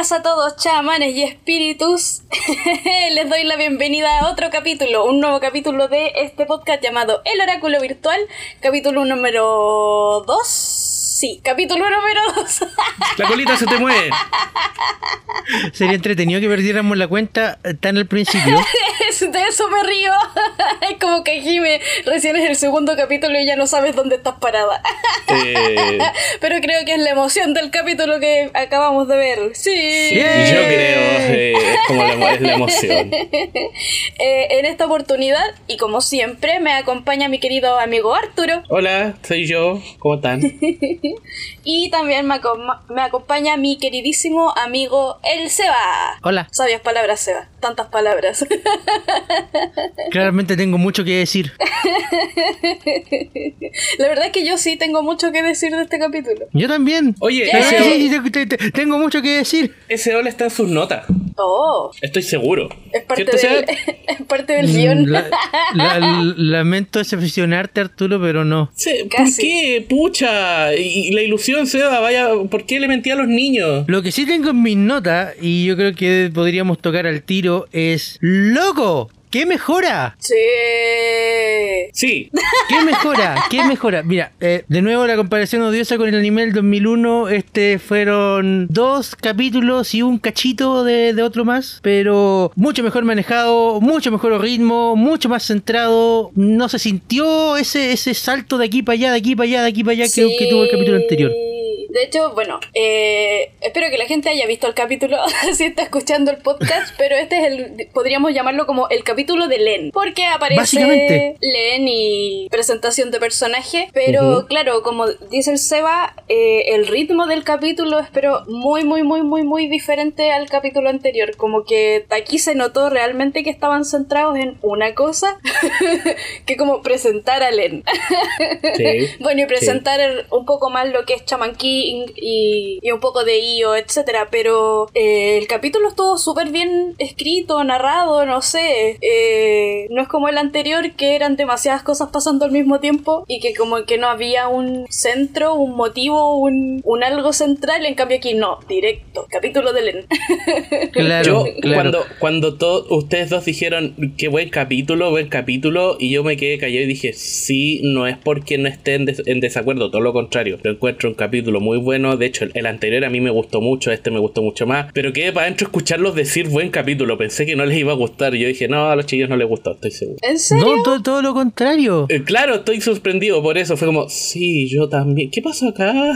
A todos, chamanes y espíritus. Les doy la bienvenida a otro capítulo, un nuevo capítulo de este podcast llamado El Oráculo Virtual, capítulo número 2. Sí, capítulo número 2. La colita se te mueve. Sería entretenido que perdiéramos la cuenta tan al principio. de eso me río. Es como que Jime recién es el segundo capítulo y ya no sabes dónde estás parada. Eh, Pero creo que es la emoción del capítulo que acabamos de ver. Sí. yo creo eh, es como la, es la emoción. Eh, en esta oportunidad, y como siempre, me acompaña mi querido amigo Arturo. Hola, soy yo. ¿Cómo están? Y también me, acom- me acompaña mi queridísimo amigo El Seba. Hola. Sabias palabras, Seba. Tantas palabras. Claramente tengo mucho que decir. La verdad es que yo sí tengo mucho que decir de este capítulo. Yo también. Oye, sí, te- te- tengo mucho que decir. ese hola está en sus notas. Oh, Estoy seguro. es parte, ¿Cierto, del, es parte del guion. Mm, La- la- lamento decepcionarte, Arturo, pero no. Sí, ¿Por Casi. qué? Pucha. Y, la ilusión, Seba, vaya. ¿Por qué le mentí a los niños? Lo que sí tengo en mis notas, y yo creo que podríamos tocar al tiro, es ¡Loco! ¿Qué mejora? Sí. Sí. ¿Qué mejora? ¿Qué mejora? Mira, eh, de nuevo la comparación odiosa con el anime del 2001. Este fueron dos capítulos y un cachito de, de otro más, pero mucho mejor manejado, mucho mejor ritmo, mucho más centrado. No se sintió ese, ese salto de aquí para allá, de aquí para allá, de aquí para allá que, que tuvo el capítulo anterior. De hecho, bueno, eh, espero que la gente haya visto el capítulo si está escuchando el podcast, pero este es el, podríamos llamarlo como el capítulo de Len, porque aparece. Len y presentación de personaje, pero claro, como dice el Seba, eh, el ritmo del capítulo es pero muy, muy, muy, muy, muy diferente al capítulo anterior, como que aquí se notó realmente que estaban centrados en una cosa, que como presentar a Len. Sí. Bueno, y presentar un poco más lo que es Chaman King y, y un poco de Io, etcétera. Pero eh, el capítulo estuvo súper bien escrito, narrado, no sé. Eh, no es como el anterior que eran demasiadas cosas pasando al mismo tiempo y que como que no había un centro, un motivo, un, un algo central. En cambio aquí no, directo. Capítulo de Len. Claro, yo, claro. cuando, cuando to- ustedes dos dijeron qué buen capítulo, buen capítulo, y yo me quedé callado y dije, sí, no es porque no esté en, des- en desacuerdo, todo lo contrario. Lo encuentro un capítulo muy bueno. De hecho, el, anterior a mí me gustó mucho, este me gustó mucho más. Pero quedé para adentro escucharlos decir buen capítulo. Pensé que no les iba a gustar. Y yo dije, no, a los chillos no les gustó, estoy seguro. ¿En serio? No, todo, todo lo contrario. Eh, claro, estoy sorprendido por eso. Fue como, sí, yo también. ¿Qué pasó acá?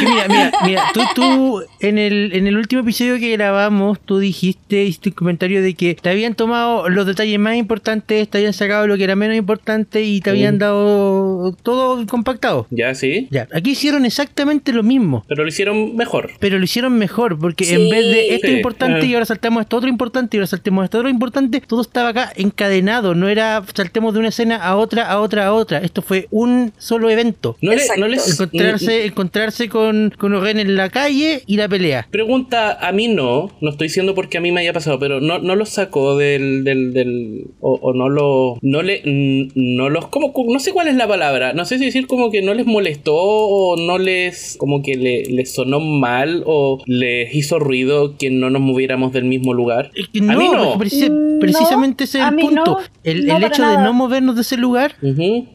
Mira, mira, mira, tú, tú en, el, en el último episodio que grabamos, tú dijiste, hiciste un comentario de que te habían tomado los detalles más importantes, te habían sacado lo que era menos importante y te habían dado todo compactado. ya, sí. Ya, aquí hicieron exactamente lo mismo. Pero lo hicieron mejor. Pero lo hicieron mejor, porque Sí. en vez de esto Sí, importante y ahora saltamos a esto otro importante y ahora saltemos a esto otro importante, todo estaba acá encadenado, no era saltemos de una escena a otra, a otra, a otra. Esto fue un solo evento. No, le- Exacto. no les. Encontrarse, encontrarse con, con Oren en la calle y la pelea. Pregunta, a mí no, no estoy diciendo porque a mí me haya pasado, pero no, no los sacó del, del, del o, o no lo, no le, no los, como, no sé cuál es la palabra, no sé si decir como que no les molestó o no les, como que le, les sonó mal o les hizo ruido que no nos moviéramos del mismo lugar. Es que a mí no. porque preci- Mm, precisamente no, ese es el punto. no, el no el para hecho de no movernos de ese lugar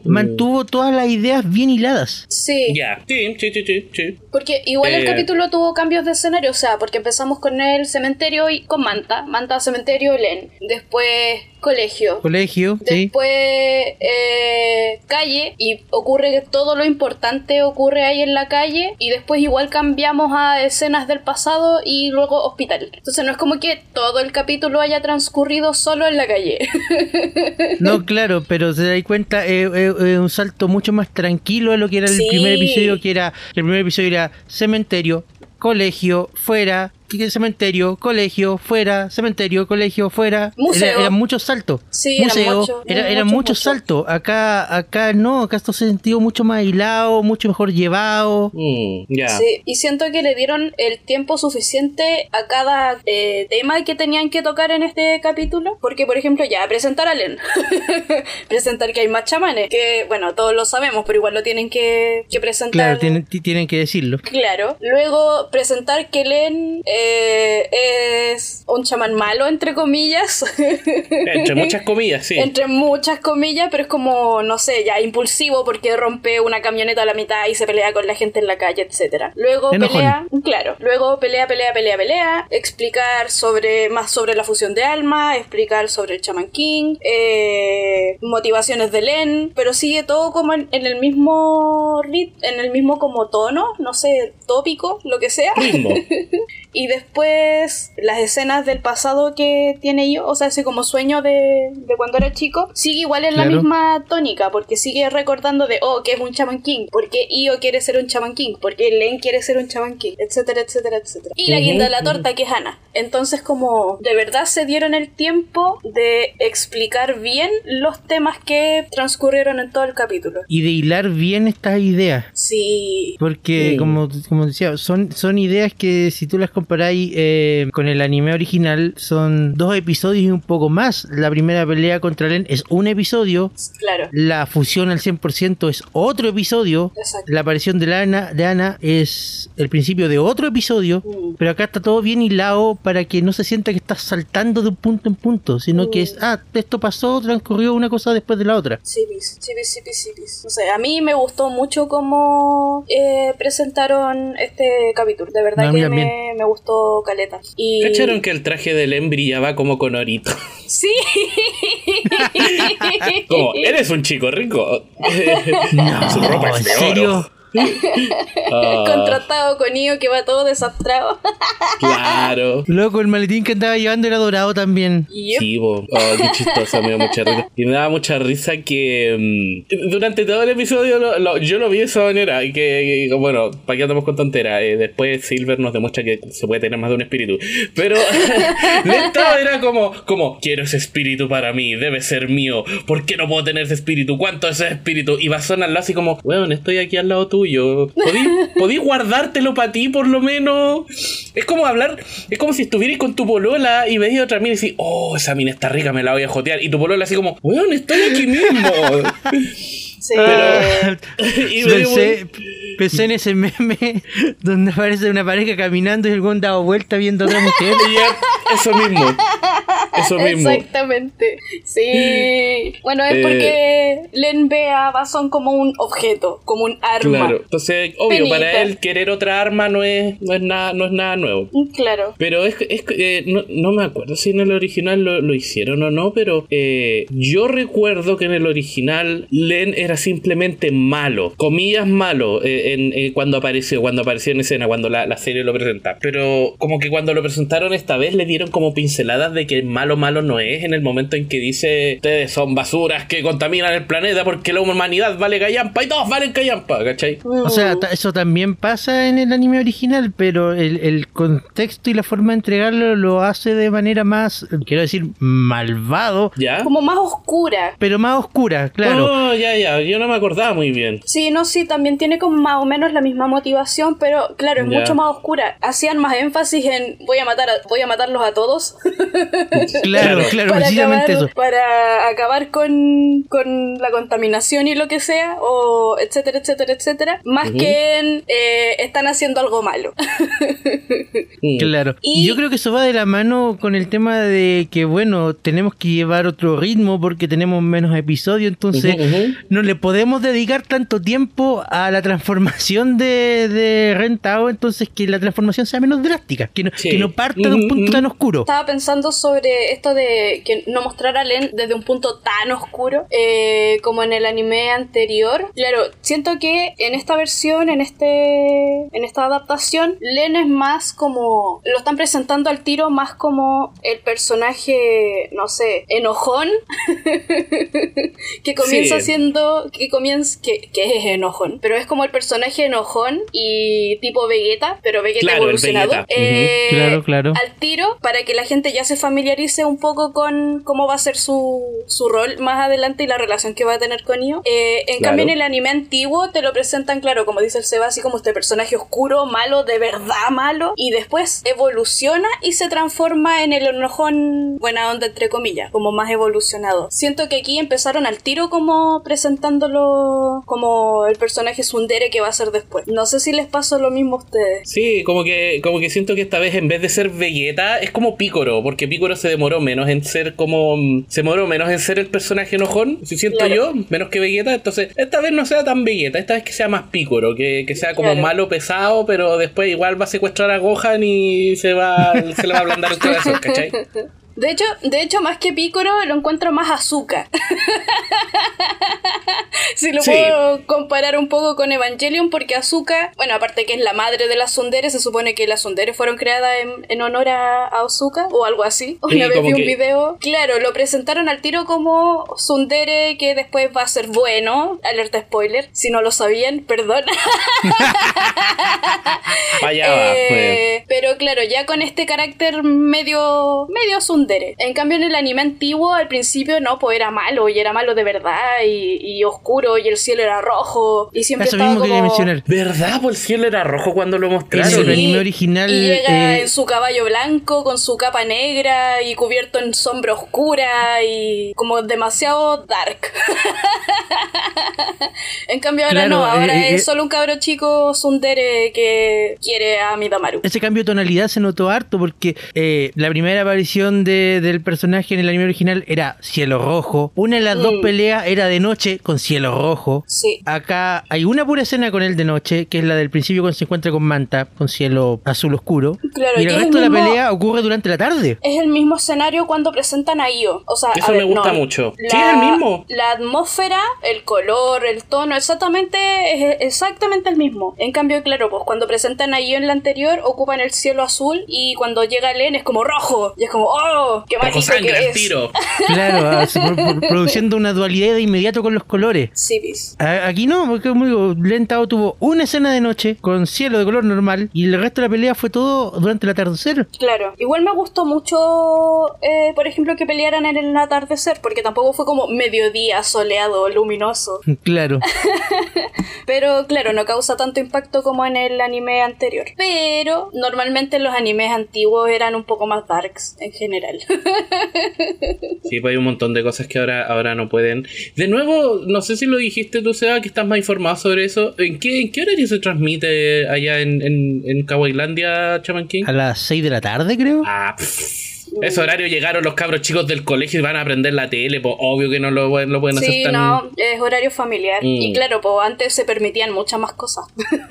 mantuvo todas las ideas bien hiladas. Sí. Ya, sí, sí, sí, sí, sí. Porque igual el Eh. capítulo tuvo cambios de escenario, o sea, porque empezamos con el cementerio y con Manta, Manta, cementerio, Len. Después colegio. Colegio, sí. Después eh, calle y ocurre que todo lo importante ocurre ahí en la calle y después igual cambiamos a escenas del pasado y luego hospital. Entonces no es como que todo el capítulo haya transcurrido solo en la calle. No, claro, pero se da cuenta, es un salto mucho más tranquilo a lo que era el Sí. primer episodio, que era, el primer episodio era cementerio, colegio, fuera, cementerio, colegio, fuera, cementerio, colegio, fuera. Museo. Era- eran muchos saltos. Sí, eran Museo, muchos, era- eran eran muchos, saltos. Acá, acá no, acá esto se sintió mucho más hilado, mucho mejor llevado. Mm, ya. Sí, y siento que le dieron el tiempo suficiente a cada eh, tema que tenían que tocar en este capítulo. Porque, por ejemplo, ya, presentar a Len. presentar que hay más chamanes. Que, bueno, todos lo sabemos, pero igual lo tienen que, que presentar. Claro, tienen, ti- tienen que decirlo. Claro. Luego presentar que Len eh, es un chamán malo, entre comillas. Entre muchas comillas, sí. Entre muchas comillas, pero es como, no sé, ya impulsivo porque rompe una camioneta a la mitad y se pelea con la gente en la calle, etcétera. Luego Enojón. pelea, claro, luego pelea, pelea, pelea, pelea, explicar sobre más sobre la fusión de alma, explicar sobre el Shaman King, eh, motivaciones de Len, pero sigue todo como en, en el mismo rit, en el mismo como tono, no sé, tópico, lo que sea. Ritmo. Y después las escenas del pasado que tiene yo, o sea, ese como sueño de, de cuando era chico, sigue igual en la misma tónica, porque sigue recordando de, oh, que es un Shaman King, porque Io quiere ser un Shaman King, porque Len quiere ser un Shaman King, etcétera, etcétera, etcétera. Y la guinda de la torta, que es Ana. Entonces, como de verdad se dieron el tiempo de explicar bien los temas que transcurrieron en todo el capítulo. Y de hilar bien estas ideas. Sí. Porque, Sí. como, como decía, son, son ideas que si tú las comparáis eh, con el anime original, son dos episodios y un poco más. La primera pelea contra Len es un episodio. Claro. La fusión al 100% es otro episodio. Exacto. La aparición de, la Ana, de Ana es el principio de otro episodio. Mm. Pero acá está todo bien hilado para que no se sienta que estás saltando de un punto en punto, sino que es, ah, esto pasó, transcurrió una cosa después de la otra. Sí, sí, sí, sí. No sé, a mí me gustó mucho cómo eh, presentaron este capítulo. De verdad No, que me, me gustó Caleta. Y... ¿Cacharon que el traje de Len brillaba como con orito? Sí. Como, eres un chico rico. No, Su ropa es ¿en de serio? Ah, Contratado con Io que va todo desastrado. claro. Loco, el maletín que andaba llevando era dorado también. Yep. Sí, bo. Oh, qué chistosa, me dio mucha risa. Y me daba mucha risa que mm, durante todo el episodio lo- lo- yo lo vi de esa manera. Y que, que, bueno, para qué andamos con tontera. Eh, después Silver nos demuestra que se puede tener más de un espíritu. Pero neta era como, como, quiero ese espíritu para mí, debe ser mío. ¿Por qué no puedo tener ese espíritu? ¿Cuánto es ese espíritu? Y va a sonarlo así como, weón, estoy aquí al lado tuyo. ¿Podí, podí guardártelo para ti por lo menos? Es como hablar, es como si estuvieras con tu polola y veías otra mina y decís, oh, esa mina está rica, me la voy a jotear. Y tu polola así como, weón, estoy aquí mismo. Sí. Y dio pensé, pensé en ese meme donde aparece una pareja caminando y el güey dado vuelta viendo a otra mujer. Y eso mismo. Eso mismo. Exactamente. Sí. Bueno, es Eh. porque Len ve a Bason como un objeto, como un arma. Claro. Entonces, obvio, Penita. para él querer otra arma no es, no es nada, no es nada nuevo. Claro. Pero es, es eh, no, no me acuerdo si en el original lo, lo hicieron o no, pero eh, yo recuerdo que en el original Len era simplemente malo, comillas malo, eh, en, eh, cuando apareció, cuando apareció en escena, cuando la, la serie lo presenta. Pero como que cuando lo presentaron esta vez le dieron como pinceladas de que malo malo no es en el momento en que dice ustedes son basuras que contaminan el planeta porque la humanidad vale callampa y todos valen callampa, ¿cachai? O sea, eso también pasa en el anime original, pero el, el contexto y la forma de entregarlo lo hace de manera más, quiero decir, malvado, ¿Ya? Como más oscura. pero más oscura, claro. Oh, ya, ya, yo no me acordaba muy bien. Sí, no, sí, también tiene como más o menos la misma motivación, pero claro, es Ya. mucho más oscura. Hacían más énfasis en voy a matar a- voy a matarlos a todos. Claro, Claro. para precisamente acabar, eso. para acabar con, con la contaminación y lo que sea, o etcétera, etcétera, etcétera, más que en eh, están haciendo algo malo. Claro. Y, Y- yo creo que eso va de la mano con el tema de que, bueno, tenemos que llevar otro ritmo porque tenemos menos episodios, entonces ujú. no le podemos dedicar tanto tiempo a la transformación de, de Rentao, entonces que la transformación sea menos drástica, que no, Sí. que no parta de un Ujú, punto tan oscuro. Estaba pensando sobre esto de que no mostrar a Len desde un punto tan oscuro eh, como en el anime anterior. Claro, siento que en esta versión, en este, en esta adaptación, Len es más como lo están presentando al tiro más como el personaje, no sé, enojón que comienza Sí. siendo que comienza que, que es enojón, pero es como el personaje enojón y tipo Vegeta, pero Vegeta Claro, evolucionado. Vegeta. Eh, claro, claro. Al tiro para que la gente ya se familiarice un poco con cómo va a ser su, su rol más adelante y la relación que va a tener con Io. Eh, en Claro. cambio, en el anime antiguo te lo presentan, claro, como dice el Seba, así como este personaje oscuro, malo, de verdad malo, y después evoluciona y se transforma en el enojón buena onda, entre comillas, como más evolucionado. Siento que aquí empezaron al tiro como presentándolo como el personaje Sundere que va a ser después. No sé si les pasó lo mismo a ustedes. Sí, como que, como que siento que esta vez en vez de ser Vegeta, es como Picoro, porque Picoro se demoró menos en ser como. mm, Se demoró menos en ser el personaje enojón, si siento Claro. yo, menos que Vegeta. Entonces, esta vez no sea tan Vegeta, esta vez que sea más Picoro, que, que sea como Claro. malo, pesado, pero después igual va a secuestrar a Gohan y se va, se le va a ablandar el corazón, ¿cachai? De hecho, de hecho, más que Picoro, lo encuentro más azúcar. si lo Sí. puedo comparar un poco con Evangelion, porque Azuka, bueno, aparte que es la madre de las Sundere, se supone que las Sundere fueron creadas en, en honor a, a Azuka o algo así. Sí, Una vez vi un que- video. Claro, lo presentaron al tiro como Sundere que después va a ser bueno. Alerta spoiler. Si no lo sabían, perdón. Pues. Eh, Pero claro, ya con este carácter medio medio sundere. En cambio, en el anime antiguo, al principio no, pues era malo, y era malo de verdad, y, y oscuro, y el cielo era rojo, y siempre Eso estaba mismo quería como... mencionar. ¿Verdad? Pues el cielo era rojo cuando lo mostraron. el Sí. anime original. Y llega eh, en su caballo blanco, con su capa negra y cubierto en sombra oscura y como demasiado dark. en cambio ahora Claro, no, ahora eh, eh, es solo un cabro chico sundere que quiere a Midamaru. Ese cambio de tonalidad se notó harto porque eh, la primera aparición de- del personaje en el anime original era cielo rojo. Una de las dos Mm. peleas era de noche con cielo rojo. Sí. Acá hay una pura escena con él de noche, que es la del principio cuando se encuentra con Manta, con cielo azul oscuro. Claro, y el es resto el de la pelea ocurre durante la tarde. Es el mismo escenario cuando presentan a Io. O sea, Eso a me ver, gusta no, mucho. Sí, es el mismo. La atmósfera, el color, el tono, exactamente es exactamente el mismo. En cambio, claro, pues cuando presentan a Io en la anterior, ocupan el cielo azul y cuando llega Len es como rojo. Y es como, ¡oh! ¡Qué sangre que al es! tiro. Claro, por- produciendo una dualidad de inmediato con los colores. Sí. A- Aquí no, porque como digo, Lentao tuvo una escena de noche con cielo de color normal y el resto de la pelea fue todo durante el atardecer. Claro. Igual me gustó mucho, eh, por ejemplo, que pelearan en el atardecer, porque tampoco fue como mediodía soleado, luminoso. Claro. Pero claro, no causa tanto impacto como en el anime anterior. Pero normalmente los animes antiguos eran un poco más darks en general. Sí, pues hay un montón de cosas que ahora, ahora no pueden. De nuevo, no sé si lo dijiste tú, Seba, que estás más informado sobre eso. ¿En qué, en qué horario se transmite allá en, en, en Kawailandia, Chaman King? A las 6 de la tarde, creo. Ah, pff. Ese horario llegaron los cabros chicos del colegio y van a aprender la tele, pues obvio que no lo, pueden- lo pueden hacer sí, tan... no, es horario familiar. Mm. Y claro, pues antes se permitían muchas más cosas.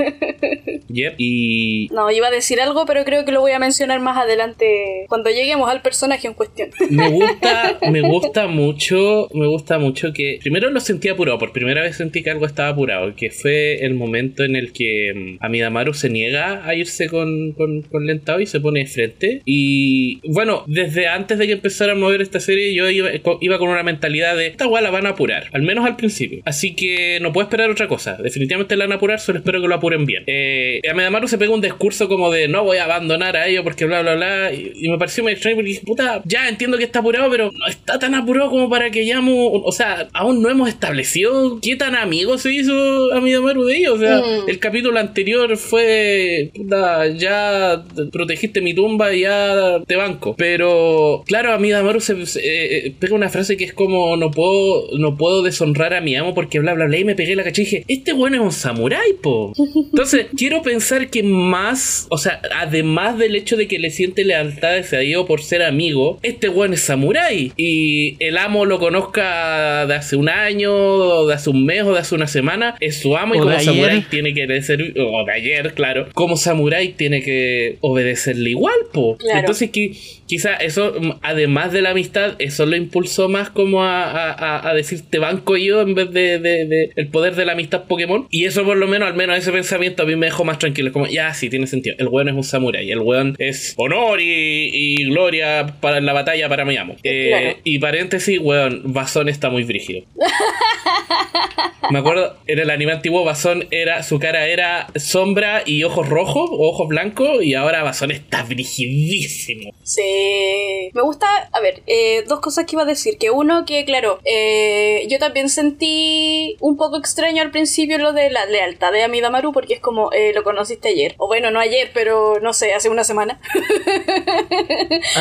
Yep. Y No, iba a decir algo, pero creo que lo voy a mencionar más adelante cuando lleguemos al personaje en cuestión. me gusta, me gusta mucho, me gusta mucho que primero lo sentí apurado, por primera vez sentí que algo estaba apurado, que fue el momento en el que mm, Amidamaru se niega a irse con, con, con Lentao y se pone de frente. Y bueno, desde antes de que empezara a mover esta serie, yo iba, iba con una mentalidad de esta weá la van a apurar, al menos al principio. Así que no puedo esperar otra cosa. Definitivamente la van a apurar, solo espero que lo apuren bien. Eh, Amidamaru se pega un discurso como de no voy a abandonar a ellos porque bla bla bla. Y, y me pareció muy extraño porque dije, puta, ya entiendo que está apurado, pero no está tan apurado como para que llamo. O sea, aún no hemos establecido qué tan amigo se hizo Amidamaru de ellos. O sea, Mm. el capítulo anterior fue, puta, ya protegiste mi tumba y ya te banco. Pero, claro, Amidamaru se, se- eh, pega una frase que es como, no puedo, no puedo deshonrar a mi amo porque bla bla bla. Y me pegué la caché y dije, este bueno es un samurái, po. Entonces, quiero pensar que más, o sea, además del hecho de que le siente lealtad a Dio por ser amigo, este weón es samurái. Y el amo lo conozca de hace un año, o de hace un mes, o de hace una semana, es su amo y O como samurái tiene que obedecer, o de ayer, claro, como samurái tiene que obedecerle igual, po. Claro. Entonces, qui- quizá eso, mm, además de la amistad, eso lo impulsó más como a, a- a- decir te banco yo en vez de, de- de el poder de la amistad Pokémon. Y eso por lo menos, al menos ese pensamiento a mí me dejó más tranquilo. Como, ya, sí, tiene sentido. El weón es un samurái. El weón es honor y, y gloria para la batalla para mi amo. Eh, Claro. Y paréntesis, weón, Basón está muy brígido. Me acuerdo, en el anime antiguo Basón era, su cara era sombra y ojos rojos ojos blancos y ahora Basón está brigidísimo. Sí. Me gusta, a ver, eh, dos cosas que iba a decir. Que uno, que claro, eh, yo también sentí un poco extraño al principio lo de la lealtad de Amidamaru porque es como, eh, lo conociste ayer. O bueno, no ayer, pero no sé, hace una semana.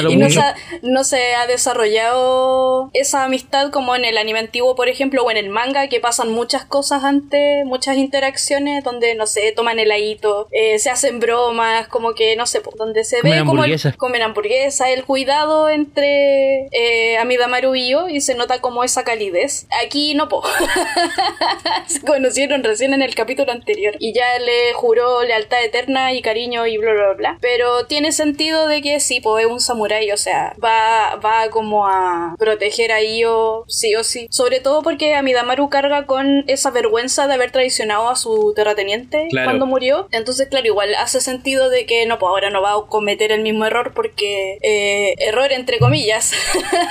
Y no se, ha, no se ha desarrollado esa amistad como en el anime antiguo, por ejemplo, o en el manga, que pasan muchas cosas antes, muchas interacciones donde, no sé, toman heladito, eh, se hacen bromas, como que, no sé, donde se Comen ve como el, hamburguesa. El cuidado entre eh, Amidamaru y yo, y se nota como esa calidez. Aquí no, po. se conocieron recién en el capítulo anterior y ya le juró lealtad eterna y cariño y bla bla bla. Pero tiene sentido de que sí, pues es un samurái, o sea, va, va como a proteger a Io sí o sí. Sobre todo porque Amidamaru carga con esa vergüenza de haber traicionado a su terrateniente Claro. cuando murió. Entonces, claro, igual hace sentido de que no, pues ahora no va a cometer el mismo error porque eh, error entre comillas.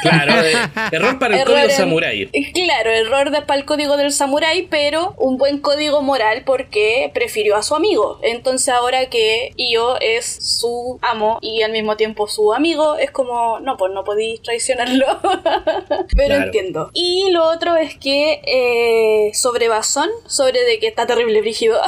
Claro, eh, error para el Error código en- samurái. Claro, error de, para el código del samurái, pero un buen código moral porque prefirió a su amigo. Entonces ahora que Io es su amo y al mismo tiempo su amigo, es como, no, pues no podéis traicionarlo. pero Claro. entiendo. Y lo otro es que eh, sobre Basón, sobre de que está terrible brígido.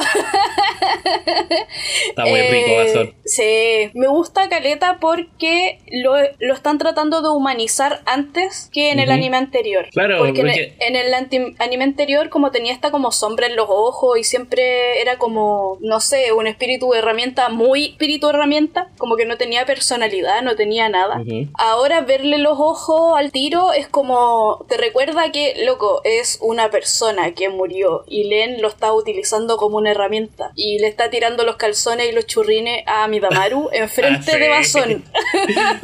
Está muy Eh, rico, Basón. Sí, me gusta Caleta porque lo, lo están tratando de humanizar antes que en el Ujú. anime anterior. Claro, porque, en porque- el- en el anime anterior como tenía esta como sombra en los ojos y siempre era como, no sé, un espíritu herramienta, muy espíritu herramienta, como que no tenía personalidad, no tenía nada. Ujú. Ahora verle los ojos al tiro es como, te recuerda que, loco, es una persona que murió y Len lo está utilizando como una herramienta y le está tirando los calzones y los churrines a Midamaru enfrente Ah, sí. de Basón.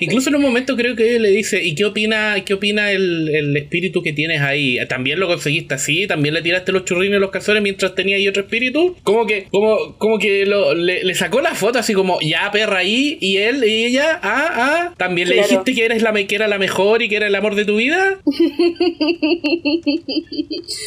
Incluso en un momento creo que le dice, ¿y qué opina, qué opina el, el espíritu que tienes ahí? ¿También lo conseguiste así? ¿También le tiraste los churrines y los calzones mientras tenía ahí otro espíritu? Como que, como, como que lo- le, le sacó la foto así como, ya perra ahí, y él y ella, ah, ah, ¿también le dijiste que eres la que era la mejor y que era el amor de tu vida?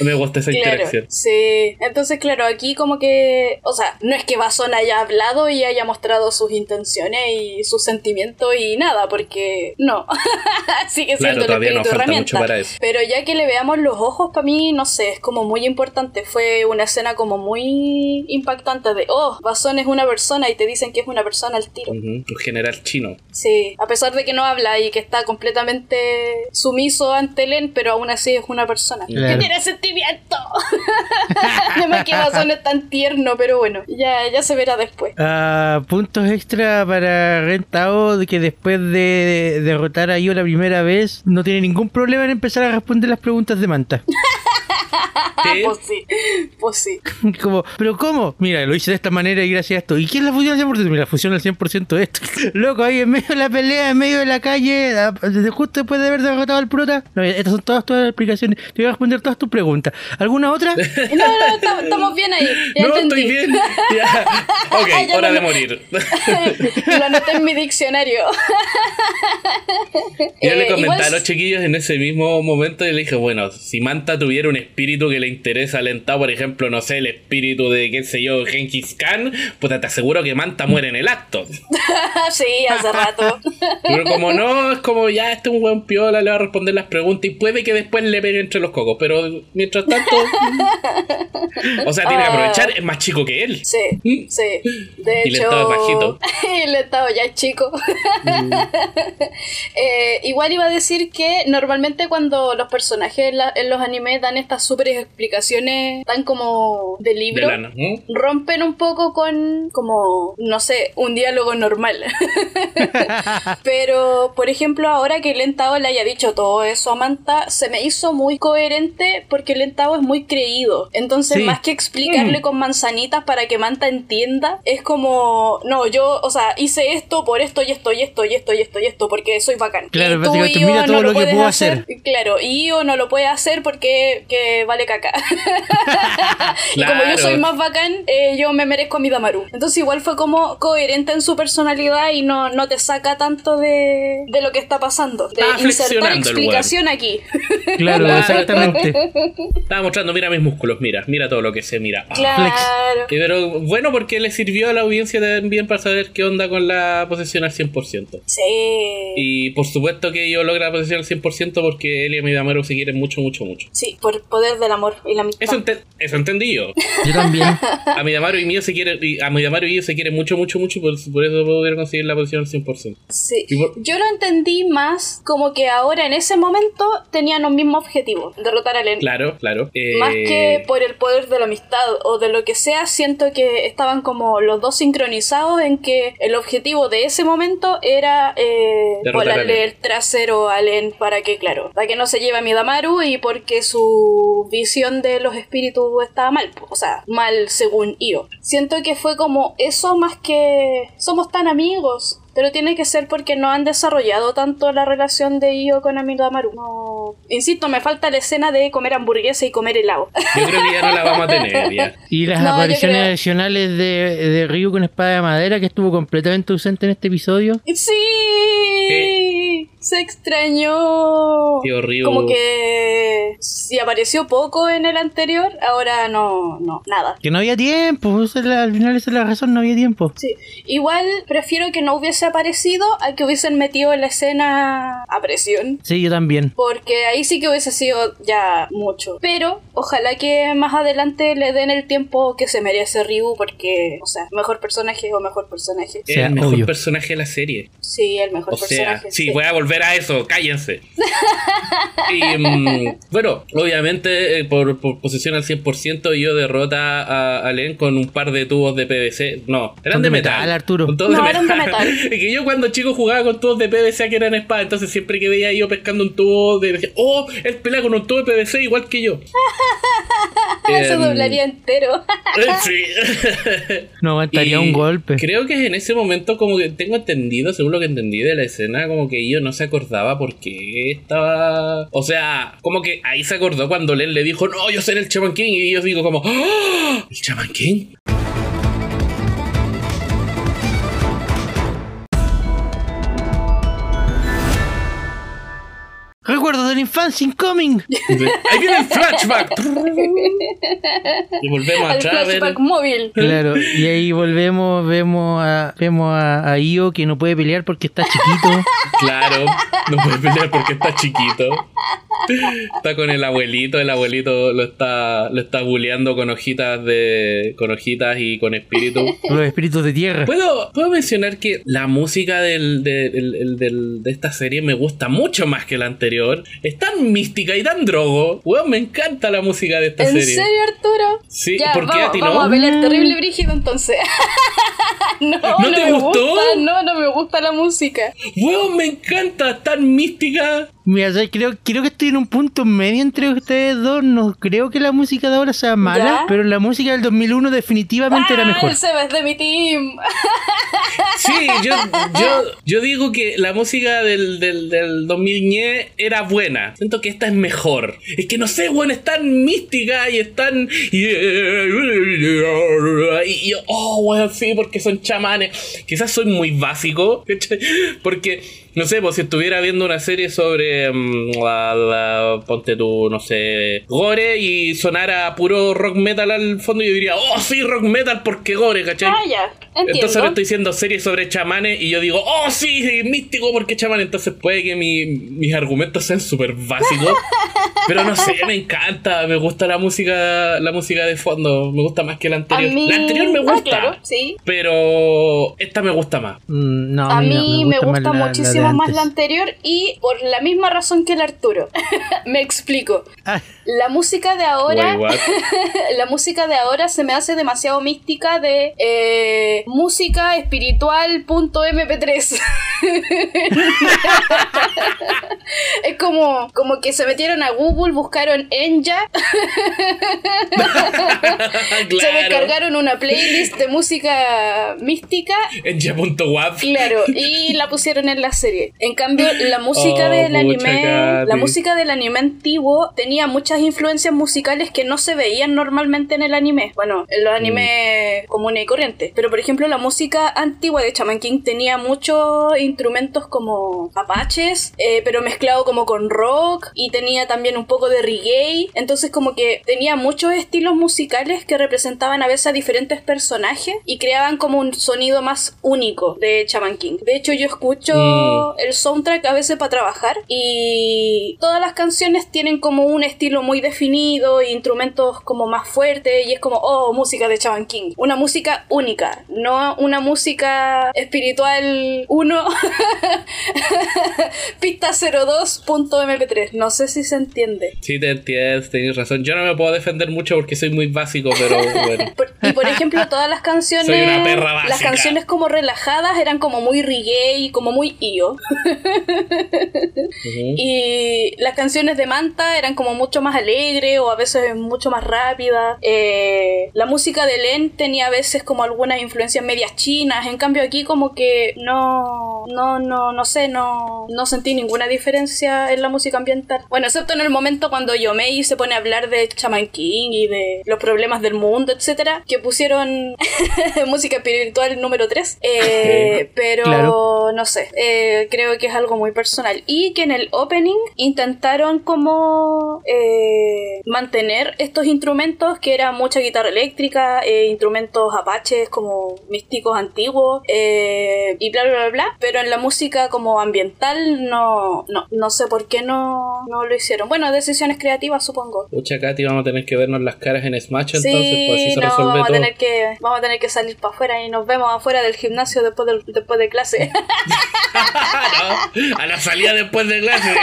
Me gusta esa Claro, interacción. sí. Entonces, claro, aquí como que, o sea, no es que Basón haya hablado y haya mostrado sus intenciones y sus sentimientos y nada, porque no. Sigue Claro, siendo el todavía nos espíritu falta herramienta. mucho para eso. Pero ya que le veamos los ojos, para mí, no sé, es como muy importante. Fue una escena como muy impactante de, oh, Basón es una persona y te dicen que es una persona al tiro. Ujú, Un general chino. Sí, a pesar de que no habla y que está completamente sumiso ante Len, pero aún así es una persona. Claro. Que tiene sentimiento. Además que Basón es tan tierno, pero bueno, ya, ya se verá después. Ah, puntos extra para Rentao de que después de derrotar a Io la primera vez no tiene ningún problema en empezar a responder las preguntas de Manta. Ah, ¿Qué? pues sí, pues sí. Como, ¿pero cómo? Mira, lo hice de esta manera y gracias a esto. ¿Y quién la funciona al 100%? Mira, funciona al 100% esto. Loco, ahí en medio de la pelea, en medio de la calle, ah, justo después de haber derrotado al prota. No, estas son todas, las explicaciones. Te voy a responder todas tus preguntas. ¿Alguna otra? No, no, estamos, bien ahí. Ya no, entendí. estoy bien. Ya. Ok, Ya hora no de morir. Lo anoté en mi diccionario. Yo le Eh, comenté igual a los chiquillos en ese mismo momento y le dije, bueno, si Manta tuviera un espíritu que le interesa alentar, por ejemplo, no sé, el espíritu de, qué sé yo, Genghis Khan, pues te aseguro que Manta muere en el acto. sí, hace rato. Pero como no, es como ya este es un buen piola, le va a responder las preguntas y puede que después le pegue entre los cocos, pero mientras tanto... o sea, tiene que Ah. aprovechar, es más chico que él. Sí, sí. De Y le hecho. estaba bajito. y le estaba ya chico. Eh, igual iba a decir que normalmente cuando los personajes en, la- en los animes dan estas super explicaciones tan como de De libro. lana. ¿no? Rompen un poco con, como, no sé, un diálogo normal. Pero, por ejemplo, ahora que Lentao le haya dicho todo eso a Manta, se me hizo muy coherente porque Lentao es muy creído. Entonces, Sí. más que explicarle con manzanitas para que Manta entienda, es como, no, yo, o sea, hice esto por esto y esto y esto y esto y esto y esto porque soy bacán. Claro, Y tú, mira todo lo que puedes puedo hacer. Claro, y Io no lo puede hacer porque que vale caca. y como yo soy más bacán, eh, yo me merezco a mi Damaru. Entonces igual fue como coherente en su personalidad y no, no te saca tanto de, de lo que está pasando. De Estaba insertar flexionando el explicación aquí. Claro, exactamente. Estaba mostrando, mira mis músculos, mira, mira todo lo que sé, mira. Ah. claro. Y Pero bueno, porque le sirvió a la audiencia también para saber qué onda con la posesión al 100%. Sí. Y por supuesto que yo logra la posesión al 100% porque él y Amidamaru se quieren mucho, mucho, mucho. Sí, por el poder del amor y la amistad. Eso, ente- eso entendí yo. Yo también. Amidamaru y mío se quieren, y Amidamaru y yo se quieren mucho, mucho, mucho, y por, por eso pudieron conseguir la posesión al 100%. Sí. Por- Yo lo entendí más como que ahora en ese momento tenían un mismo objetivo, derrotar a Len. Claro, claro. Eh, Más que por el poder de la amistad o de lo que sea, siento que estaban como los dos sincronizados en que el objetivo de ese momento era eh, a volarle el trasero a Len para que, claro, para que no se lleve a Midamaru y porque su visión de los espíritus estaba mal, o sea, mal según Io. Siento que fue como eso más que somos tan amigos. Pero tiene que ser porque no han desarrollado tanto la relación de Io con Amidamaru. No. Insisto, me falta la escena de comer hamburguesa y comer helado. Yo creo que ya no la vamos a tener, ya. Y las No, apariciones creo- adicionales de, de Ryu con espada de madera, que estuvo completamente ausente en este episodio. Sí, se extrañó. Tío Ryu. Como que si apareció poco en el anterior, ahora no, no, nada. Que no había tiempo, esa es la- al final esa es la razón, no había tiempo. Sí, igual prefiero que no hubiese aparecido a que hubiesen metido en la escena a presión. Sí, yo también. Porque ahí sí que hubiese sido ya mucho. Pero ojalá que más adelante le den el tiempo que se merece Ryu. Porque, o sea, mejor personaje o mejor personaje. Sí. sea, el mejor obvio. personaje de la serie. Sí, el mejor O sea, personaje. sí, voy a volver a eso, cállense. y mm, bueno, obviamente eh, por, por posesión al 100% yo derrota a, a Len con un par de tubos de PVC. No, eran de de metal. metal, Arturo. No, eran de metal. y que yo cuando chico jugaba con tubos de PVC que eran espada, entonces siempre que veía yo pescando un tubo de oh, él pelea con un tubo de PVC igual que yo. Se doblaría entero. eh, sí. No aguantaría Y un golpe. Creo que en ese momento, como que tengo entendido, según lo que entendí de la escena, como que yo no se acordaba por qué estaba. O sea, como que ahí se acordó cuando Len le dijo, no, yo seré el Chaman King. Y yo digo, como, ¡Ah! ¿El Chaman King? Recuerdos de la infancia incoming. Ahí viene el flashback. y volvemos a ver. flashback móvil. Claro, y ahí volvemos, vemos a vemos a, a Io que no puede pelear porque está chiquito. Claro, no puede pelear porque está chiquito. Está con el abuelito, el abuelito lo está, lo está bulleando con hojitas de. con hojitas y con espíritu. Los espíritus de tierra. ¿Puedo, puedo mencionar que la música del, de, del- el- del- de esta serie me gusta mucho más que la anterior. Es tan mística y tan drogo. Weón, me encanta la música de esta ¿En serie. serio, Arturo? Sí, ya, ¿por qué vamos, a ti no? vamos a pelear terrible brígido entonces. no, ¿No te me gustó? gusta, no, no me gusta la música. Weón, me encanta, tan mística. Mira, ¿sabes? creo, creo que estoy en un punto medio entre ustedes dos. No creo que la música de ahora sea mala, ¿Ya? pero la música del 2001 definitivamente era Ah, mejor. el Seba es de mi team. Sí, yo, yo, yo digo que la música del, del, del 2010 era buena. Siento que esta es mejor. Es que no sé, weón, es tan mística y es tan. Y, yo, oh, weón, sí, porque son chamanes. Quizás soy muy básico. Porque, no sé, pues si estuviera viendo una serie sobre. mm, la- la- ponte tú, no sé, gore y sonara puro rock metal al fondo, yo diría, oh, sí, rock metal porque gore, ¿cachai? Ah, ya, entiendo. Entonces ahora estoy diciendo series sobre chamanes y yo digo, oh sí, místico porque chamán. Entonces puede que mi- mis argumentos sean súper básicos. pero no sé, me encanta, me gusta la música, la música de fondo, me gusta más que la anterior. mí... La anterior me Ah, gusta, claro, sí. pero esta me gusta más. Mm, No, A no, mí me gusta, la más la anterior y por la misma razón que el Arturo. me explico. Ah, La música de ahora, Wait, la música de ahora se me hace demasiado mística de eh, música espiritual.mp3. es como, como que se metieron a Google, buscaron Enya, se descargaron una playlist de música mística. Enya.wap. Claro, y la pusieron en la serie. En cambio, la música Oh, del anime, la música del anime antiguo tenía muchas influencias musicales que no se veían normalmente en el anime. Bueno, en los animes comunes y corrientes. Pero por ejemplo, la música antigua de Shaman King tenía muchos instrumentos como apaches, eh, pero mezclado como con rock y tenía también un poco de reggae. Entonces como que tenía muchos estilos musicales que representaban a veces a diferentes personajes y creaban como un sonido más único de Shaman King. De hecho, yo escucho Mm. El soundtrack a veces para trabajar y todas las canciones tienen como un estilo muy definido e instrumentos como más fuertes y es como, oh, música de Shaman King. Una música única, no una música espiritual 1, pista 02.mp3. No sé si se entiende. Sí, te entiendes, tenés razón. Yo no me puedo defender mucho porque soy muy básico, pero bueno. Por- y por ejemplo, todas las canciones, Soy una perra básica. las canciones como relajadas eran como muy reggae, como muy io. Y las canciones de Manta eran como mucho más alegres o a veces mucho más rápidas. Eh, la música de Len tenía a veces como algunas influencias medias chinas. En cambio aquí como que no, no, no, no sé, no, no sentí ninguna diferencia en la música ambiental. Bueno, excepto en el momento cuando Yomei se pone a hablar de Shaman King y de los problemas del mundo, etcétera, que pusieron música espiritual número 3. pero Claro. no sé, eh, creo que es algo muy personal. Y que en el opening intentaron como eh, mantener estos instrumentos que era mucha guitarra eléctrica, eh, instrumentos apaches como místicos antiguos eh, y bla bla bla bla. Pero en la música como ambiental no, no, no sé por qué no, no lo hicieron. Bueno, decisiones creativas supongo. Pucha, Katy, vamos a tener que vernos las caras en Smash entonces, Sí, pues así se no, resuelve vamos a tener que vamos a tener que salir para afuera y nos vemos afuera del gimnasio después de, después de clase. No, a la salida después de clase.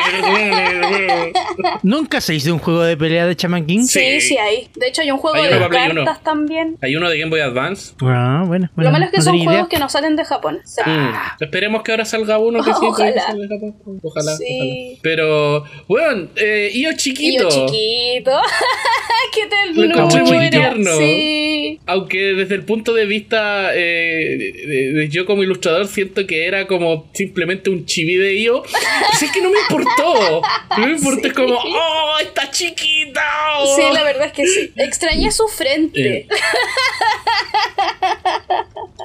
¿Nunca se hizo un juego de pelea de Shaman King? Sí, Sí. sí hay. De hecho hay un juego Hay uno de cartas también. Hay uno de Game Boy Advance. Ah, bueno. bueno, Lo malo es que no son juegos idea. que no salen de Japón. O sea, Mm. Esperemos que ahora salga uno que sí Ojalá. que sale de Japón. Ojalá, Sí. ojalá. Pero, bueno, eh, chiquito. yo chiquito. ¡Qué ternura! muy tierno. Sí. Aunque desde el punto de vista eh, de, de- de yo como ilustrador siento que era como simplemente un chibi de yo, pues es que no me importó. No me importó, Sí. es como, ¡oh, está chiquita! Sí, la verdad es que sí. Extrañé su frente. Eh,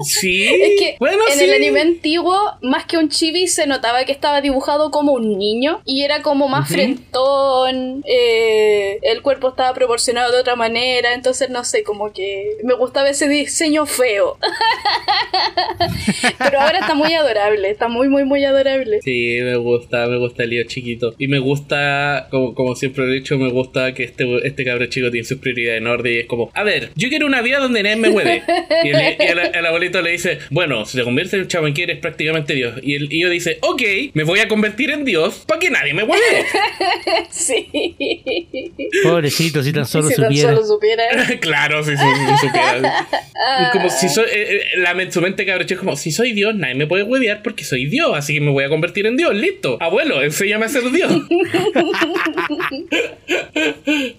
Sí. Es que bueno, en sí. el anime antiguo, más que un chibi, se notaba que estaba dibujado como un niño y era como más frentón, eh, el cuerpo estaba proporcionado de otra manera, entonces no sé, como que me gustaba ese diseño feo. Pero ahora está muy adorable, está muy, muy, muy adorable. Sí, me gusta, me gusta el lío chiquito. Y me gusta, como, como siempre he dicho, me gusta que este, este cabro chico tiene sus prioridades en orden y es como, a ver, yo quiero una vida donde nadie me hueve. Y, el, y el- el abuelito le dice, bueno, si te conviertes en Shaman King eres prácticamente Dios. Y el y yo dice, ok, me voy a convertir en Dios para que nadie me hueve. Sí. Pobrecito, si tan solo si tan supiera. solo supiera. claro, si, si, si supiera. Y como si soy, eh, eh, la, su mente cabro chico es como, si soy Dios, nadie me puede huevear porque soy Dios, así que me voy a convertir en Dios, listo. Abuelo, enséñame a ser Dios.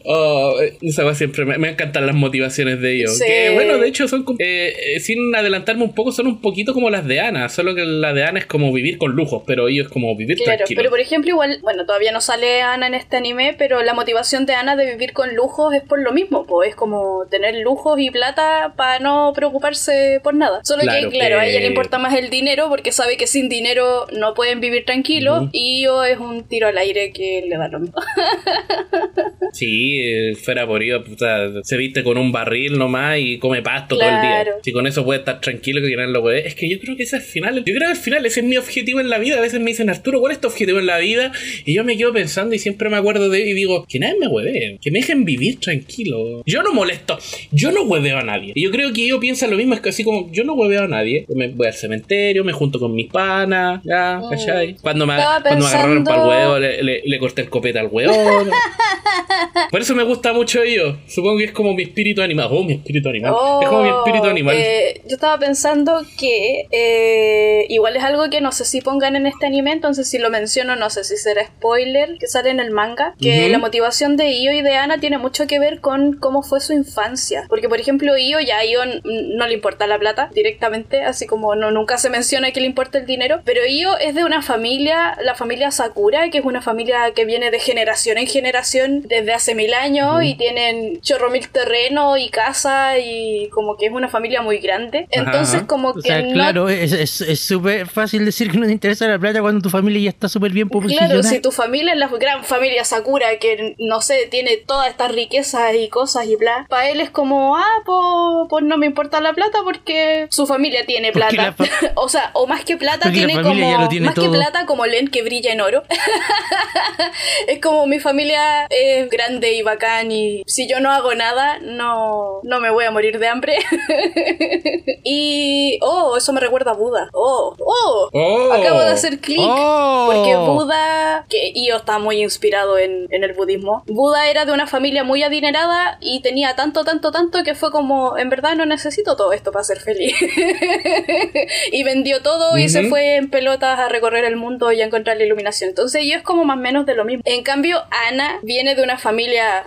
oh, eh, esa siempre me, me encantan las motivaciones de ellos. Sí. Que bueno, de hecho son eh, eh, sin adelantarme un poco, son un poquito como las de Ana, solo que la de Ana es como vivir con lujos, pero ellos es como vivir Claro, tranquilo. pero por ejemplo, igual, bueno, todavía no sale Ana en este anime, pero la motivación de Ana de vivir con lujos es por lo mismo, pues es como tener lujos y plata para no preocuparse por nada. Solo Claro, que, claro, a ella le importa más el dinero porque sabe que sin dinero no pueden vivir tranquilos y yo es un tiro al aire que le da lo mismo. Sí, eh, fuera por ello, puta, se viste con un barril nomás y come pasto todo el día. Si con eso puede estar tranquilo que nadie lo puede. Es que yo creo que ese es el final. Yo creo que al final ese es mi objetivo en la vida. A veces me dicen, Arturo, ¿cuál es tu objetivo en la vida? Y yo me quedo pensando y siempre me acuerdo de él y digo, que nadie me hueve, que me dejen vivir tranquilo. Yo no molesto, yo no hueveo a nadie. Y yo creo que ellos piensan lo mismo, es que así como yo no hueveo a nadie. Me voy al cementerio, me junto con mis panas, ya, Mm. ¿cachai? Cuando me, Estaba cuando me agarraron pensando- para el huevo, le, le- le corté el copete al hueón. Por eso me gusta mucho ellos. Supongo que es como mi espíritu animal. Oh, mi espíritu animal. es como mi espíritu Oh, animal. eh, yo estaba pensando que eh, igual es algo que no sé si pongan en este anime, entonces si lo menciono no sé si será spoiler, que sale en el manga, que la motivación de Io y de Ana tiene mucho que ver con cómo fue su infancia. Porque por ejemplo Io ya a Io no le importa la plata directamente, así como no nunca se menciona que le importa el dinero, pero Io es de una familia, la familia Sakura, que es una familia que viene de generación en generación desde hace mil años y tienen chorro mil terreno y casa y como que es una familia muy grande. Entonces Ajá. como O que sea, no claro, es es- es súper fácil decir que no te interesa la plata cuando tu familia ya está súper bien posicionada. Claro, si tu familia es la gran familia Sakura que, no sé, tiene todas estas riquezas y cosas y bla, para él es como, ah, pues, pues no me importa la plata porque su familia tiene plata. la fa- o sea, o más que plata Porque tiene como, ya lo tiene más que todo. plata como Len que brilla en oro. es como mi familia es grande y bacán y si yo no hago nada, no, no me voy a morir de hambre. y, oh, eso me recuerda a Buda. Oh, oh, Oh. acabo de hacer clic. Oh. Porque Buda, que Io está muy inspirado en, en el budismo, Buda era de una familia muy adinerada y tenía tanto, tanto, tanto que fue como, en verdad no necesito todo esto para ser feliz. y vendió todo y se Ujú. fue en pelotas a recorrer el mundo y a encontrar la iluminación. Entonces Io es como más o menos de lo mismo. En cambio, Ana viene de una familia,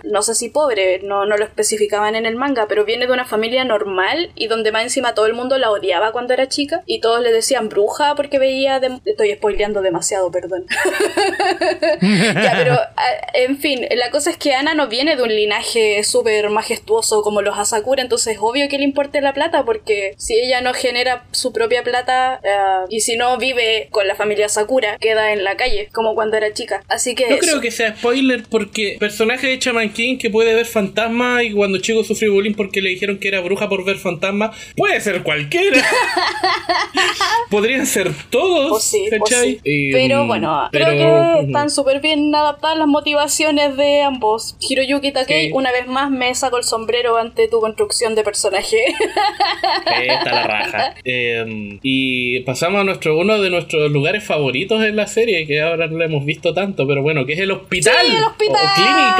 no sé si pobre, no, no lo especificaban en el manga, pero viene de una familia normal y donde más encima todo el mundo la odiaba cuando era chica y todos le decían bruja porque veía... de- Estoy spoileando demasiado, perdón. ya, pero a- en fin, la cosa es que Ana no viene de un linaje súper majestuoso como los Asakura, entonces es obvio que le importe la plata porque si ella no genera su propia plata eh, y si no vive con la familia Sakura, queda en la calle, como cuando era chica. Así que... No eso. creo que sea spoiler porque personaje de Chaman King que puede ver fantasmas y cuando chico sufrió bullying porque le dijeron que era bruja por ver fantasmas, puede ser cualquiera. Podrían ser todos. Pues sí, pues. Y, pero mm, bueno, pero- creo que están súper bien adaptadas las motivaciones de ambos. Hiroyuki Takei, Sí. una vez más me saco el sombrero ante tu construcción de personaje. Eh, está la raja. Eh, y pasamos a nuestro uno de nuestros lugares favoritos en la serie, que ahora no lo hemos visto tanto, pero bueno, que es el hospital. Sí, el hospital. O, o clínica,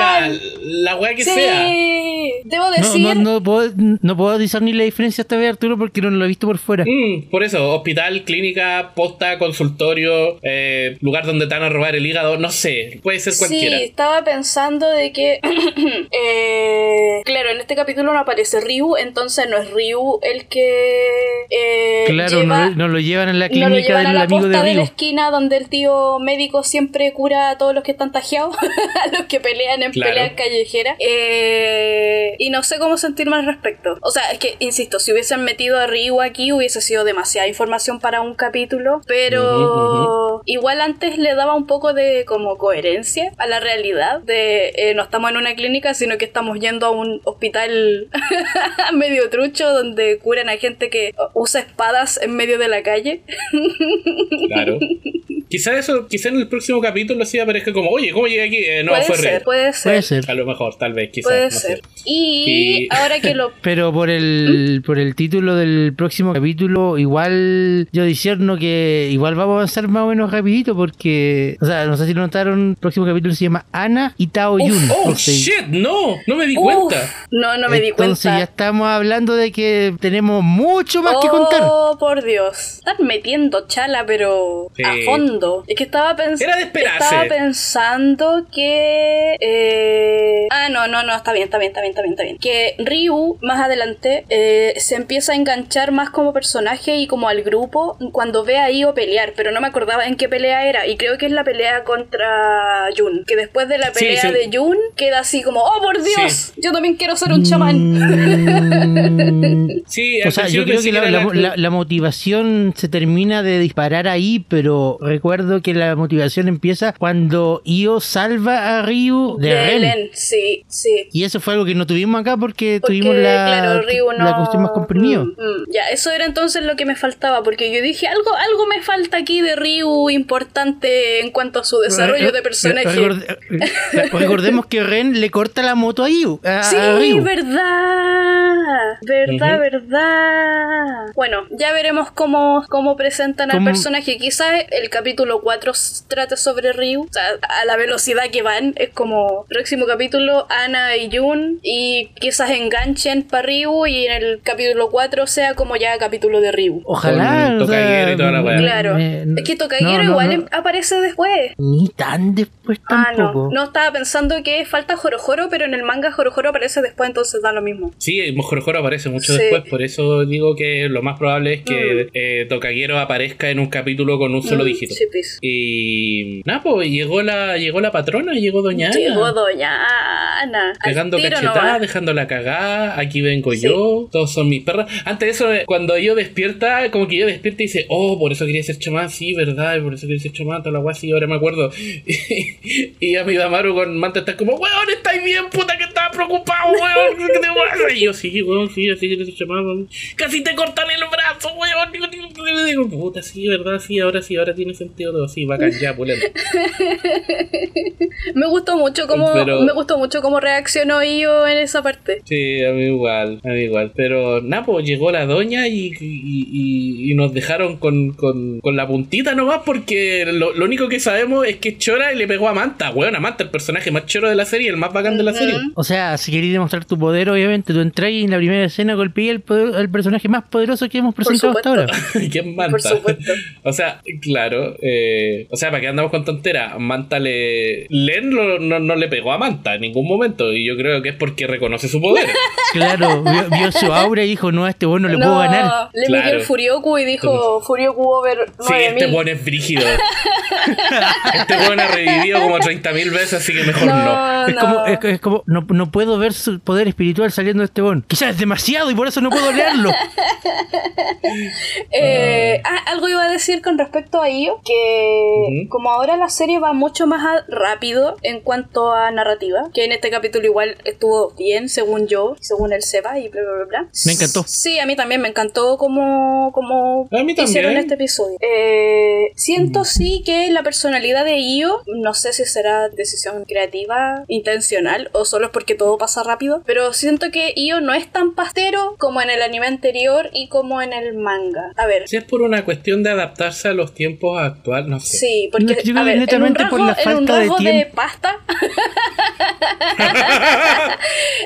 la weá que sí, sea. debo No, decir... no, no puedo, no puedo discernir la diferencia esta vez, Arturo, porque no lo he visto por fuera. Mm, por eso, hospital, clínica, posta, consultorio, eh, lugar donde te van a robar el hígado, no sé, puede ser cualquiera. Sí, estaba pensando de que, eh, claro, en este capítulo no aparece Ryu, entonces no es Ryu el que eh, claro, lleva- no, no lo llevan en la no lo clínica a del la amigo posta de de, la esquina donde el tío médico siempre cura a todos los que están tajeados, a los que pelean en Claro. peleas callejeras. Eh, y no sé cómo sentirme al respecto. O sea, es que, insisto, si hubiesen metido a Ryu aquí hubiese sido demasiada información para un capítulo, pero igual antes le daba un poco de como coherencia a la realidad de eh, no estamos en una clínica, sino que estamos yendo a un hospital medio trucho donde curan a gente que usa espadas en medio de la calle. Claro. quizá eso, quizá en el próximo capítulo sí aparezca como, oye, ¿cómo llegué aquí? Eh, no, puede fue ser, real. puede ser. Puede ser. A lo mejor, tal vez, quizás. Puede no ser. Y, Y- ahora que lo Pero por el, por el título del próximo capítulo, igual yo discerno que igual vamos a avanzar más o menos rapidito porque, o sea, no sé si lo notaron, el próximo capítulo se llama Ana y Tao Yun. Oh, shit, no, no me di Uf, cuenta. no, no me di cuenta. Entonces ya estamos hablando de que tenemos mucho más que contar. Oh, por Dios. Están metiendo chala, pero Sí. a fondo. Es que estaba pensando. Era de esperarse. Estaba pensando que. eh, Ah, no, no, no, está bien, está bien, está bien, está bien, está bien. Que Ryu, más adelante, eh, se empieza a enganchar más como personaje y como al grupo cuando ve a Io pelear, pero no me acordaba en qué pelea era. Y creo que es la pelea contra Jun. Que después de la pelea sí. de Jun, queda así como: ¡Oh, por Dios! Yo también quiero ser un chamán. Mm, Sí, O sea, yo creo que la, era la- la- la motivación se termina de disparar ahí, pero recuerdo que la motivación empieza cuando Io salva a Ryu de, De Ren. Len, sí, sí. Y eso fue algo que no tuvimos acá porque, Porque, tuvimos la, claro, Ryu no... la cuestión más comprimida. Mm, mm. Ya, eso era entonces lo que me faltaba, porque yo dije, algo, algo me falta aquí de Ryu importante en cuanto a su desarrollo de personaje. Record- recordemos que Ren le corta la moto a. A, Sí, a Ryu. verdad, verdad, verdad. Bueno, ya veremos cómo, cómo presentan al personaje. Quizás el capítulo 4 s- trate sobre Ryu. O sea, a la velocidad que van, es como próximo capítulo capítulo Ana y Jun y quizás enganchen para Ryu y en el capítulo 4 sea como ya capítulo de Ryu. Ojalá. Con o sea, y toda la Claro. me- es que Tokagero no, no, igual no. aparece después. Ni tan después Ah, no. No estaba pensando que falta Jorojoro, pero en el manga Jorojoro aparece después, entonces da lo mismo. Sí, Mojorojoro aparece mucho Sí. después, por eso digo que lo más probable es que eh, Tokagero aparezca en un capítulo con un solo Mm, dígito. sí, Y nada, pues llegó la, llegó la patrona, llegó Doña Ana. Llegó Doña Ana. Pegando tiro cachetadas, nomás. dejando la cagada, aquí vengo Sí. yo, todos son mis perras. Antes de eso, cuando yo despierta, como que yo despierta y dice, oh, por eso quería ser chamán, sí, verdad, por eso quería ser chamán, toda la guay, sí, ahora me acuerdo. y a mi Damaru con Manta está como, weón, estáis bien, puta, que estaba preocupado, weón, ¿qué te pasa? Y yo, sí, weón, sí, así quería ser chamán, weón. casi te cortan el brazo, weón. Digo, puta, sí, verdad, sí, ahora sí, ahora tiene sentido sí, bacán, ya, pulento. Me gustó mucho cómo Pero- me gustó mucho cómo reaccionó yo en esa parte. Sí, a mí igual, a mí igual. Pero nada, pues llegó la doña y, y, y- y nos dejaron con, con, con la puntita nomás porque lo, lo único que sabemos es que Chora y le pegó a Manta. Weón, a Manta, el personaje más choro de la serie, el más bacán de la serie. O sea, si queréis demostrar tu poder, obviamente, tú entras y en la primera escena golpeé al, poder- al personaje más poderoso que hemos presentado hasta ahora. ¿Quién Manta? Por supuesto. O sea, claro. Eh, o sea, ¿para qué andamos con tontera? Manta le... Len lo- no, no le pegó a Manta en ningún momento. Y yo creo que es porque reconoce su poder. Claro, vio, vio su aura y dijo, no, a este vos no le puedo ganar. Le Claro. metió el Furioku y dijo Furioku over Sí, este 9000. buen es brígido. este buen ha revivido como 30.000 veces, así que mejor no. no, Es no. como, es, es como no, no puedo ver su poder espiritual saliendo de este bon. Quizás es demasiado y por eso no puedo leerlo. Eh, ah, algo iba a decir con respecto a ello, que Como ahora la serie va mucho más rápido en cuanto a narrativa, que en este capítulo igual estuvo bien, según yo, según el Seba y bla bla bla. Me encantó. Sí, a mí también me encantó como, como A mí hicieron este episodio. Eh, siento sí que la personalidad de Io, no sé si será decisión creativa, intencional, o solo es porque todo pasa rápido, pero siento que Io no es tan pastero como en el anime anterior y como en el manga. A ver, Si es por una cuestión de adaptarse a los tiempos actuales, no sé. Sí, porque No, yo creo que ver, en un netamente rasgo, por la en un falta de pasta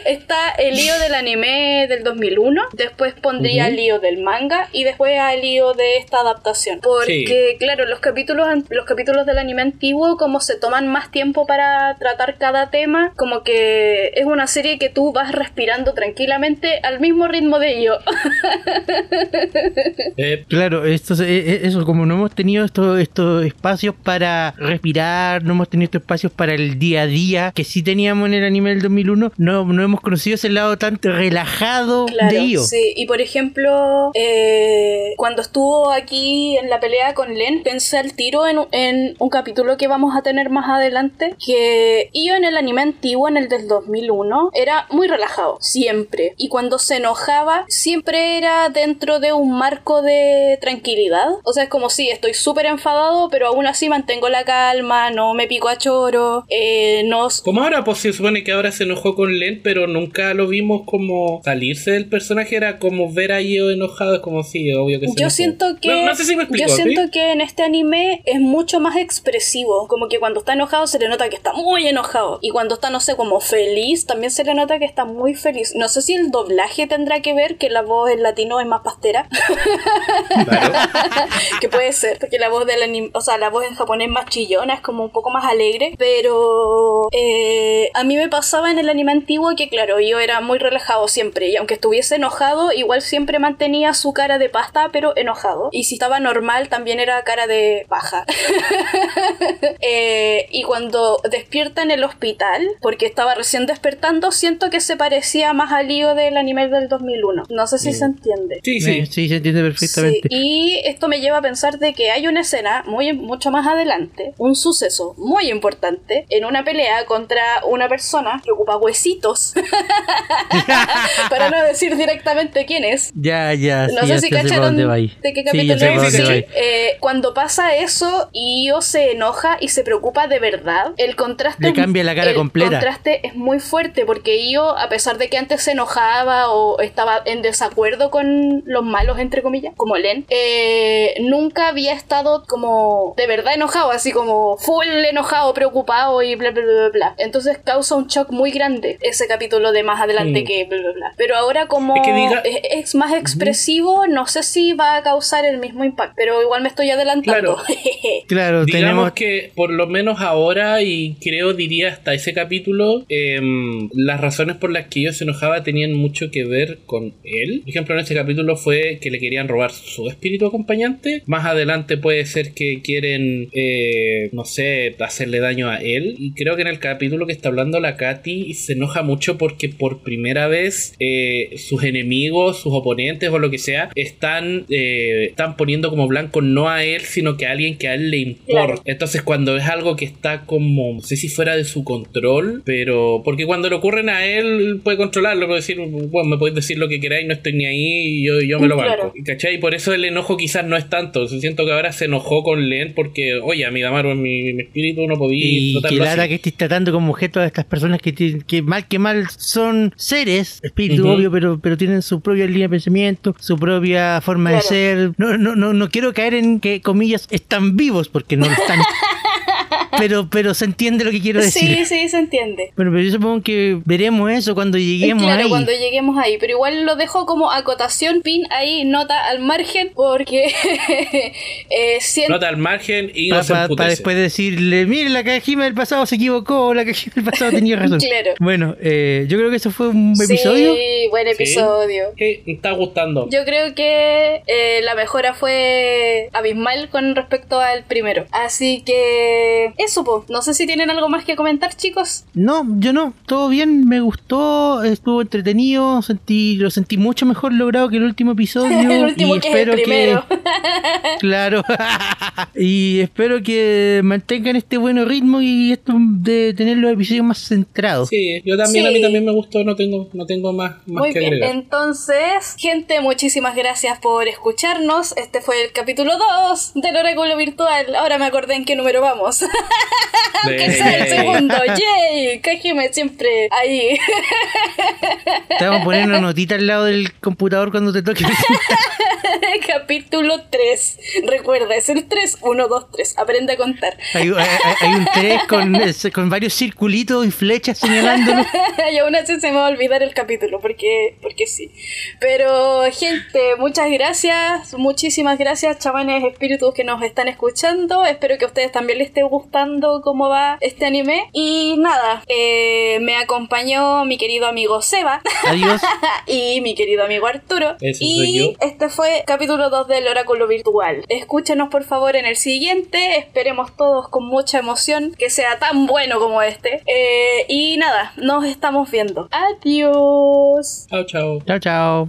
está el lío del anime del 2001, después pondría Ujú. el lío del manga y después al lío de esta adaptación. Porque claro, los capítulos los capítulos del anime antiguo como se toman más tiempo para tratar cada tema, como que es una serie que tú vas respirando tranquilamente al mismo ritmo de ello. Eh, Claro, esto, es- eh, eh, eso, como no hemos tenido estos, estos espacios para respirar, no hemos tenido estos espacios para el día a día que sí teníamos en el anime del 2001, no, no hemos conocido ese lado tan relajado Claro, de Io. sí. Y por ejemplo, eh, cuando estuvo aquí en la pelea con Len, pensé al tiro en, un- en un capítulo que vamos a tener más adelante, que Io en el anime antiguo, en el del 2001, era muy relajado, siempre. Y cuando se enojaba, siempre era dentro de un marco de tranquilidad. O sea, es como si estoy súper enfadado, pero aún así mantengo la calma, no me pico a choro, eh, no... como ahora, pues se supone que ahora se enojó con Len, pero nunca lo vimos como salirse del personaje, era como ver a Io enojado, es como sí, obvio que se Yo enojó. siento que No, no sé si me explico, yo ¿sí? siento que en este anime es mucho más expresivo, como que cuando está enojado se le nota que está muy enojado y cuando está no sé como feliz también se le nota que está muy feliz. No sé si el doblaje tendrá que ver que la voz en latino es más pastera, Claro. que puede ser, porque la voz anime, o sea, la voz en japonés más chillona es como un poco más alegre, pero eh, a mí me pasaba en el anime antiguo que claro, yo era muy relajado siempre y aunque estuviese enojado, igual siempre mantenía su cara de pasta, pero enojado. Y si estaba normal, también era cara de paja. Eh, y cuando despierta en el hospital, porque estaba recién despertando, siento que se parecía más al lío del anime del 2001. No sé si Mm. se entiende. Sí, sí. sí, se entiende perfectamente. Sí, y esto me lleva a pensar de que hay una escena muy mucho más adelante, un suceso muy importante en una pelea contra una persona que ocupa huesitos. Para no decir directamente quién es. Ya, ya, No sí, sé si cacharon de qué capítulo Sí, eh, cuando pasa eso y Io se enoja y se preocupa de verdad, el contraste Le cambia la cara el completa. contraste es muy fuerte porque Io, a pesar de que antes se enojaba o estaba en desacuerdo con los malos entre comillas, como Len, eh, nunca había estado como de verdad enojado, así como full enojado, preocupado y bla bla bla bla. bla. Entonces causa un shock muy grande ese capítulo de más adelante Mm. que bla bla bla. Pero ahora como Es que diga- es, es más expresivo, no sé si va a causar el mismo impacto, pero igual me estoy adelantando. Claro, Digamos tenemos. que por lo menos ahora, y creo diría hasta ese capítulo, em, las razones por las que yo se enojaba tenían mucho que ver con él. Por ejemplo, en este capítulo fue que le querían robar su espíritu acompañante. Más adelante puede ser que quieren, eh, no sé, hacerle daño a él. Y creo que en el capítulo que está hablando la Katy se enoja mucho porque por primera vez eh, sus enemigos, sus oponentes o lo que sea, están, eh, están poniendo como blanco no a él, sino que a alguien que a él le importa. Claro. Entonces cuando es algo que está como, no sé si fuera de su control, pero porque cuando le ocurren a él puede controlarlo, puede decir, bueno, me podéis decir lo que queráis, no estoy ni ahí y yo, yo me lo banco. Claro. ¿Cachai? Y por eso el enojo quizás no es tanto. Siento que ahora se enojó con Len porque, oye, amiga Damaru, en mi, mi espíritu no podía Y que tratarlo así. que estés tratando como objeto a estas personas que, que mal que mal son seres, espíritu obvio, pero, pero tienen su propia línea de pensamiento, su propia forma de ser. No, no, no, no quiero caer en que comillas están vivos porque no lo están. pero, pero se entiende lo que quiero decir. sí, sí, se entiende. Bueno, pero yo supongo que veremos eso cuando lleguemos claro, ahí. cuando lleguemos ahí, pero igual lo dejo como acotación, pin ahí, nota al margen, porque eh, siento... Nota al margen y no Para se emputece. después decirle, mire, la Kajima del pasado se equivocó, la Kajima del pasado tenía razón. Claro. Bueno, eh, yo creo que eso fue un episodio. Sí, buen episodio. ¿Qué? ¿Me está gustando? Yo creo que eh, la mejora fue abismal con respecto al primero. Así que eso, po. No sé si tienen algo más que comentar, chicos. No, yo no, todo bien, me gustó, estuvo entretenido, sentí, lo sentí mucho mejor logrado que el último episodio. el último y que es el espero primero. Claro. y espero que mantengan este buen ritmo y esto de tener los episodios más centrados. Sí, yo también, Sí. a mí también me gustó, no tengo, no tengo más, más Muy que bien, agregar. entonces, gente, muchísimas gracias por escucharnos. Este fue el capítulo 2 del Oráculo Virtual. Ahora me acordé en qué número vamos. Aunque sea el segundo. ¡Yay! Kajime siempre ahí. Te vamos a poner una notita al lado del computador cuando te toque. capítulo 3. Recuerda, es el 3, 1, 2, 3. Aprende a contar. hay, hay- hay un 3 con, con varios circulitos y flechas señalándolo. y aún así se me va a olvidar el capítulo, porque, porque sí. Pero, gente, muchas gracias, muchísimas gracias, chamanes espíritus que nos están escuchando. Espero que a ustedes también les esté gustando cómo va este anime. Y nada, eh, me acompañó mi querido amigo Seba Adiós. y mi querido amigo Arturo. Ese y soy yo. este fue capítulo 2 del Oráculo Virtual. Escúchenos por favor en el siguiente. Esperemos todos con mucha emoción que sea tan bueno como este. Eh, y nada, nos estamos viendo. Adiós. Chao, chao. Chao, chao.